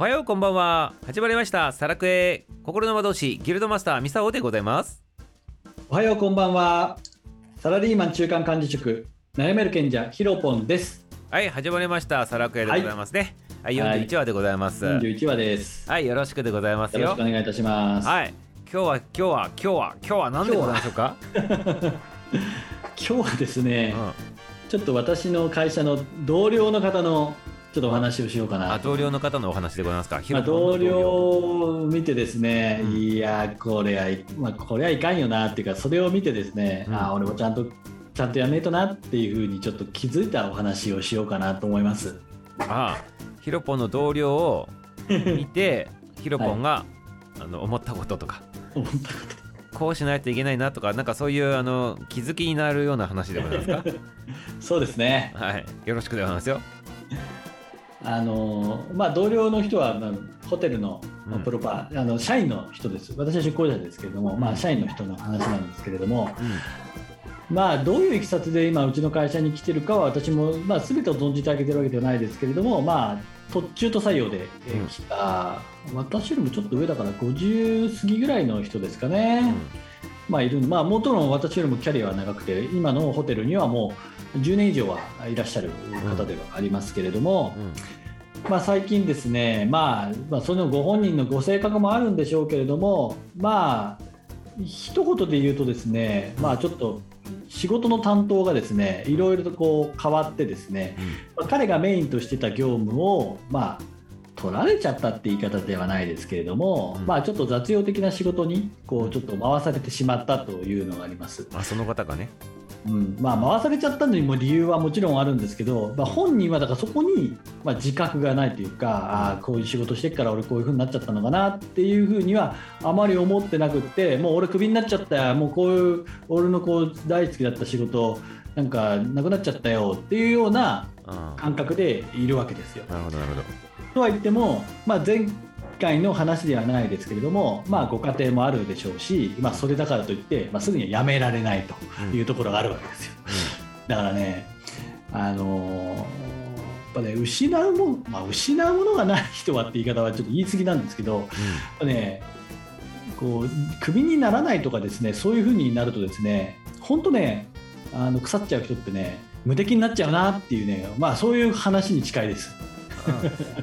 おはようこんばんは。始まりました。サラクエ心の魔導士ギルドマスターミサオでございます。おはようこんばんは。サラリーマン中間管理職悩める賢者ヒロポンです。はい始まりまサラクエでございますね。はい、はい、41話でございます。41話です。はいよろしくでございますよ。ろしくお願いいたします。はい。今日は今日は今日は今日は何でございましょうか？今日はですね、うん、ちょっと私の会社の同僚の方のちょっとお話をしようかな。同僚の方のお話でございますか？まあ、同僚を見てですね、うん、いや、これは、まあ、これはいかんよなっていうか、それを見てですね、うん、あ俺もちゃんと、ちゃんとやめとなっていうふうにちょっと気づいたお話をしようかなと思います。ああ、ヒロポンの同僚を見て、ヒロポンが、はい、あの思ったこととか。思ったこと。こうしないといけないなとか、なんかそういうあの気づきになるような話でございますか？そうですね。はい、よろしくでございますよ。あのまあ、同僚の人は、まあ、ホテルのプロパ、うん、あの社員の人です。私は出向者ですけれども、まあ、社員の人の話なんですけれども、うん、まあ、どういういきさつで今うちの会社に来てるかは私も、まあ、全てを存じてあげてるわけではないですけれども、まあ、途中と採用で来た、うん、私よりもちょっと上だから50過ぎぐらいの人ですかね。まあ、いるまあ、もちろん私よりもキャリアは長くて今のホテルにはもう10年以上はいらっしゃる方ではありますけれども、まあ、最近ですね、まあ、まあそのご本人のご性格もあるんでしょうけれどもまあ一言で言うとですね、まあ、ちょっと仕事の担当がですねいろいろとこう変わってですね、まあ、彼がメインとしてた業務をまあ取られちゃったって言い方ではないですけれども、うん、まあちょっと雑用的な仕事にこうちょっと回されてしまったというのがあります。あその方がねうん。まあ、回されちゃったのにも理由はもちろんあるんですけど、まあ、本人はだからそこに、まあ、自覚がないというかあこういう仕事してから俺こういうふうになっちゃったのかなっていうふうにはあまり思ってなくってもう俺クビになっちゃったよもうこういう俺のこう大好きだった仕事なんかなくなっちゃったよっていうような感覚でいるわけですよ。なるほどなるほど。とは言っても、まあ、前回の話ではないですけれども、まあ、ご家庭もあるでしょうし、まあ、それだからといって、まあ、すぐにはやめられないというところがあるわけですよ。だからね、あのー、やっぱね失うもまあ、失うものがない人はって言い方はちょっと言い過ぎなんですけど、うん、ねこうクビにならないとかですねそういうふうになるとですね本当ねあの腐っちゃう人ってね無敵になっちゃうなっていうねまあそういう話に近いです。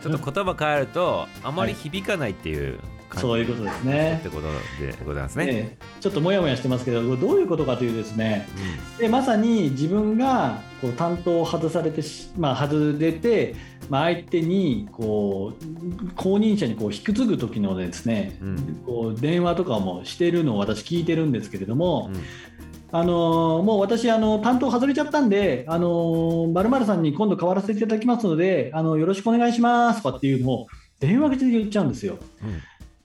ちょっと言葉変えるとあまり響かないっていう、はい、そういうことですね。ってことでございますね、ね、ちょっともやもやしてますけどどういうことかというですね、うん、でまさに自分がこう担当を外されてまあ、外れて、まあ、相手にこう後任者にこう引き継ぐ時のですね、うん、こう電話とかもしてるのを私聞いてるんですけれども、うんあのもう私あの、担当外れちゃったんで、あのまるさんに今度変わらせていただきますので、あのよろしくお願いしますとかっていうのを電話口で言っちゃうんですよ。うん、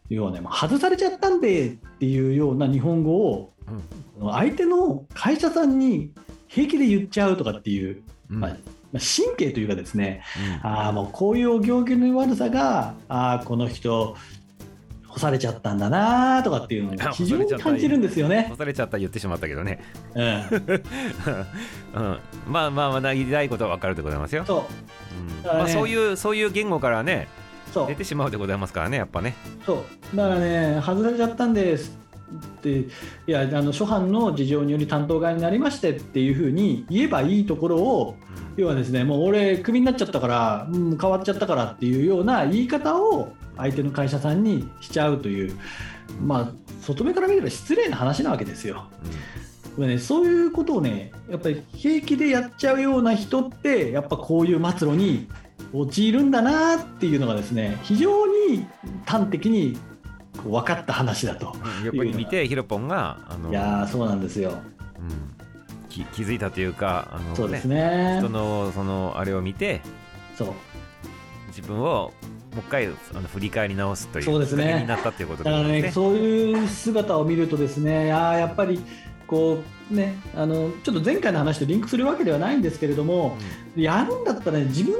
要はね、外されちゃったんでっていうような日本語を、うん、相手の会社さんに平気で言っちゃうとかっていう、うん、まあ、神経というかですね、うん、あもうこういうお行儀の悪さがあこの人干されちゃったんだなとかっていうのを非常に感じるんですよね。干されちゃった言ってしまったけどね。うん。うん、まあまあまだ言いたいことは分かるでございますよ。そう。うん、ね、まあそういうそういう言語からね。出てしまうでございますからねやっぱね。そうだからね外れちゃったんですっていやあの初版の事情により担当側になりましてっていうふうに言えばいいところを、うん、要はですねもう俺クビになっちゃったから、うん、変わっちゃったからっていうような言い方を相手の会社さんにしちゃうという、まあ、外目から見れば失礼な話なわけですよ。うん、ね、そういうことをねやっぱり平気でやっちゃうような人ってやっぱこういう末路に陥るんだなっていうのがですね非常に端的に分かった話だと。やっぱり見てヒロポンがあのいやそうなんですよ、うん、気気づいたというかあの、ね、そうですね。人のそのあれを見てそう。自分をもう一回あの振り返り直すというそうですね。になったっていうことですね。ねそういう姿を見るとですねあやっぱりこうねあのちょっと前回の話とリンクするわけではないんですけれども、うん、やるんだったら、ね、自分の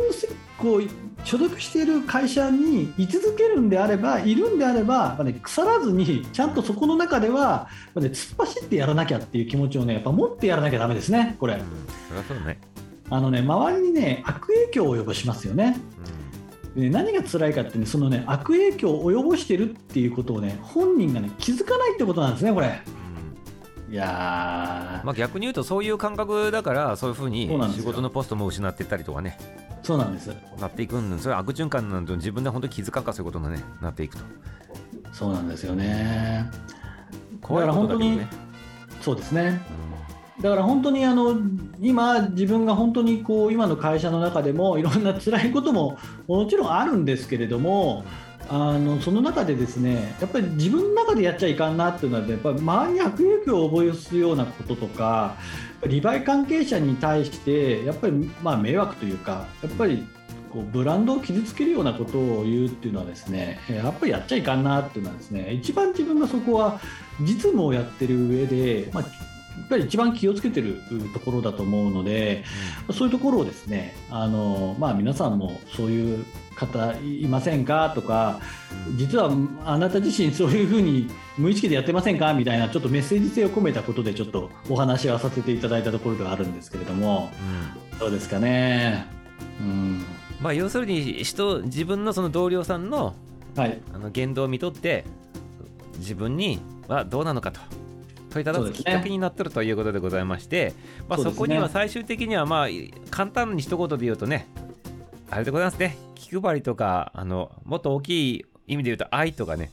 こう所属している会社に居続けるんであればいるんであれば、ね、腐らずにちゃんとそこの中では、ね、突っ走ってやらなきゃっていう気持ちをねやっぱ持ってやらなきゃだめですねこれ、うん、そりゃそうね。あのね周りにね悪影響を及ぼしますよね。うんで何が辛いかってねそのね悪影響を及ぼしてるっていうことをね本人がね気づかないってことなんですねこれ。いやまあ逆に言うとそういう感覚だからそういうふうに仕事のポストも失っていったりとかね。そうなんです。なっていくんでそれは悪循環なんて自分で本当に気づかんかそういうことに、ね、なっていくと。そうなんですよね。怖いことだけどね。そうですね、うん、だから本当にあの今自分が本当にこう今の会社の中でもいろんな辛いことももちろんあるんですけれども、あのその中でですねやっぱり自分の中でやっちゃいかんなっていうのはやっぱり周りに悪影響を及ぼすようなこととか利害関係者に対してやっぱりま迷惑というかやっぱりこうブランドを傷つけるようなことを言うっていうのはですねやっぱりやっちゃいかんなっていうのはですね一番自分がそこは実務をやってる上で、まあ、ぱり一番気をつけてるところだと思うので、うん、そういうところをですねあの、まあ、皆さんもそういう方いませんかとか実はあなた自身そういうふうに無意識でやってませんかみたいなちょっとメッセージ性を込めたことでちょっとお話はさせていただいたところではあるんですけれども、うん、どうですかね。うん。まあ、要するに人自分のその同僚さんの,、はい、あの言動を見とって自分にはどうなのかと問いただすきっかけになってるということでございまして、ね、まあ、そこには最終的にはまあ簡単に一言で言うとねあれでございますね。気配りとかあのもっと大きい意味で言うと愛とかね。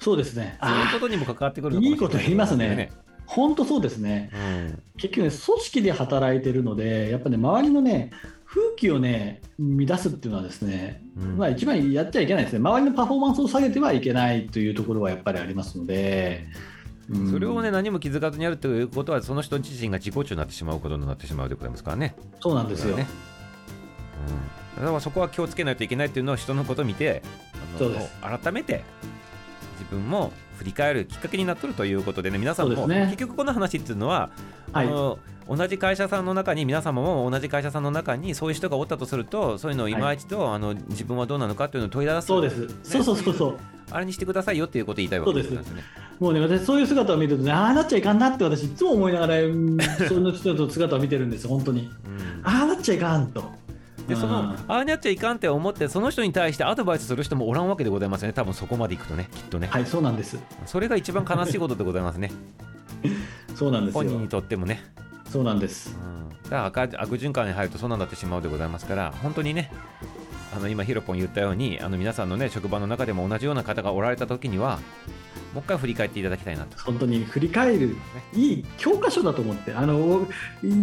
そうですね。そういうことにも関わってくるのかもしれない、いいこと言いますね。本当そうですね、うん、結局ね組織で働いてるのでやっぱね周りのね風紀をね乱すっていうのはですね、うん、まあ一番やっちゃいけないですね。周りのパフォーマンスを下げてはいけないというところはやっぱりありますので、うん、それをね何も気づかずにやるということはその人自身が自己中になってしまうことになってしまうということですからね。そうなんですよ、ね。うん、だからそこは気をつけないといけないっていうのを人のことを見て改めて自分も振り返るきっかけになっとるということでね皆さんも、ね、結局この話っていうのは、はい、あの同じ会社さんの中に皆様も同じ会社さんの中にそういう人がおったとするとそういうのを今一度、はい、あの自分はどうなのかっていうのを問い出す、そうです、ね、そうそうそうそうあれにしてくださいよっていうことを言いたいわけですね。もうね、私、そういう姿を見るとね、ああなっちゃいかんなって私、いつも思いながら、その人の姿を見てるんです、本当に。うん、ああなっちゃいかんと。でそのああなっちゃいかんって思ってその人に対してアドバイスする人もおらんわけでございますよね。多分そこまでいくとねきっとね。はいそうなんです。それが一番悲しいことでございますね。そうなんです本人にとってもね。そうなんです、うん、だから悪循環に入るとそうなんだってしまうでございますから本当にねあの今ヒロポン言ったようにあの皆さんのね職場の中でも同じような方がおられた時にはもう一回振り返っていただきたいなと。本当に振り返る、いい教科書だと思ってあの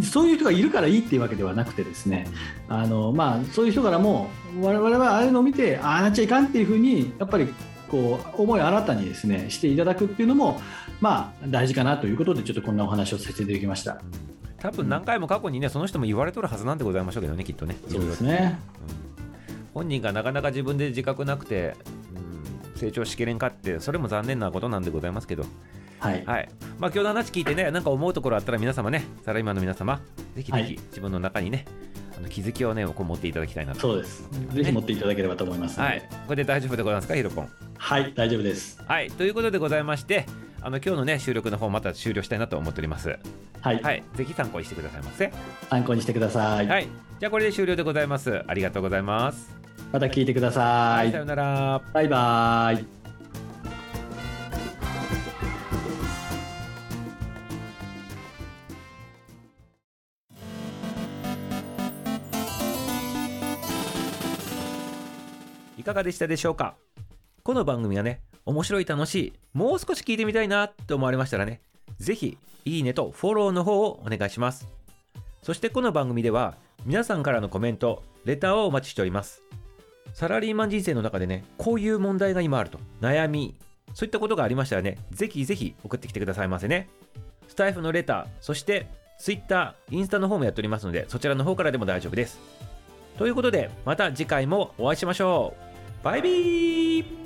そういう人がいるからいいっていうわけではなくてですねあの、まあ、そういう人からも我々はああいうのを見てああなっちゃいかんっていうふうにやっぱりこう思い新たにですねしていただくっていうのもまあ大事かなということでちょっとこんなお話をさせていただきました。多分何回も過去にねその人も言われとるはずなんでございましょうけどねきっとね。そうですね、うん、本人がなかなか自分で自覚なくて、成長しきれんかってそれも残念なことなんでございますけど。はい、はい、まあ、今日の話聞いてねなんか思うところあったら皆様ねサラリーマンの皆様ぜひぜひ自分の中にね、あの気づきをねこう持っていただきたいなと。そうです、ね、ぜひ持っていただければと思いますはい。これで大丈夫でございますかヒロポン？はい大丈夫です。はい。ということでございましてあの今日のね収録の方また終了したいなと思っております。はい、はい、ぜひ参考にしてくださいませ。参考にしてください。はい。じゃあこれで終了でございます。ありがとうございますまた聞いてください、さよならバイバイいかがでしたでしょうか？この番組はね、面白い楽しい、もう少し聞いてみたいなと思われましたらね、ぜひ、いいねとフォローの方をお願いします。そしてこの番組では、皆さんからのコメント、レターをお待ちしております。サラリーマン人生の中でね、こういう問題が今あると、悩み、そういったことがありましたらね、ぜひぜひ送ってきてくださいませね。スタイフのレター、そして Twitter、インスタの方もやっておりますので、そちらの方からでも大丈夫です。ということで、また次回もお会いしましょう。バイビー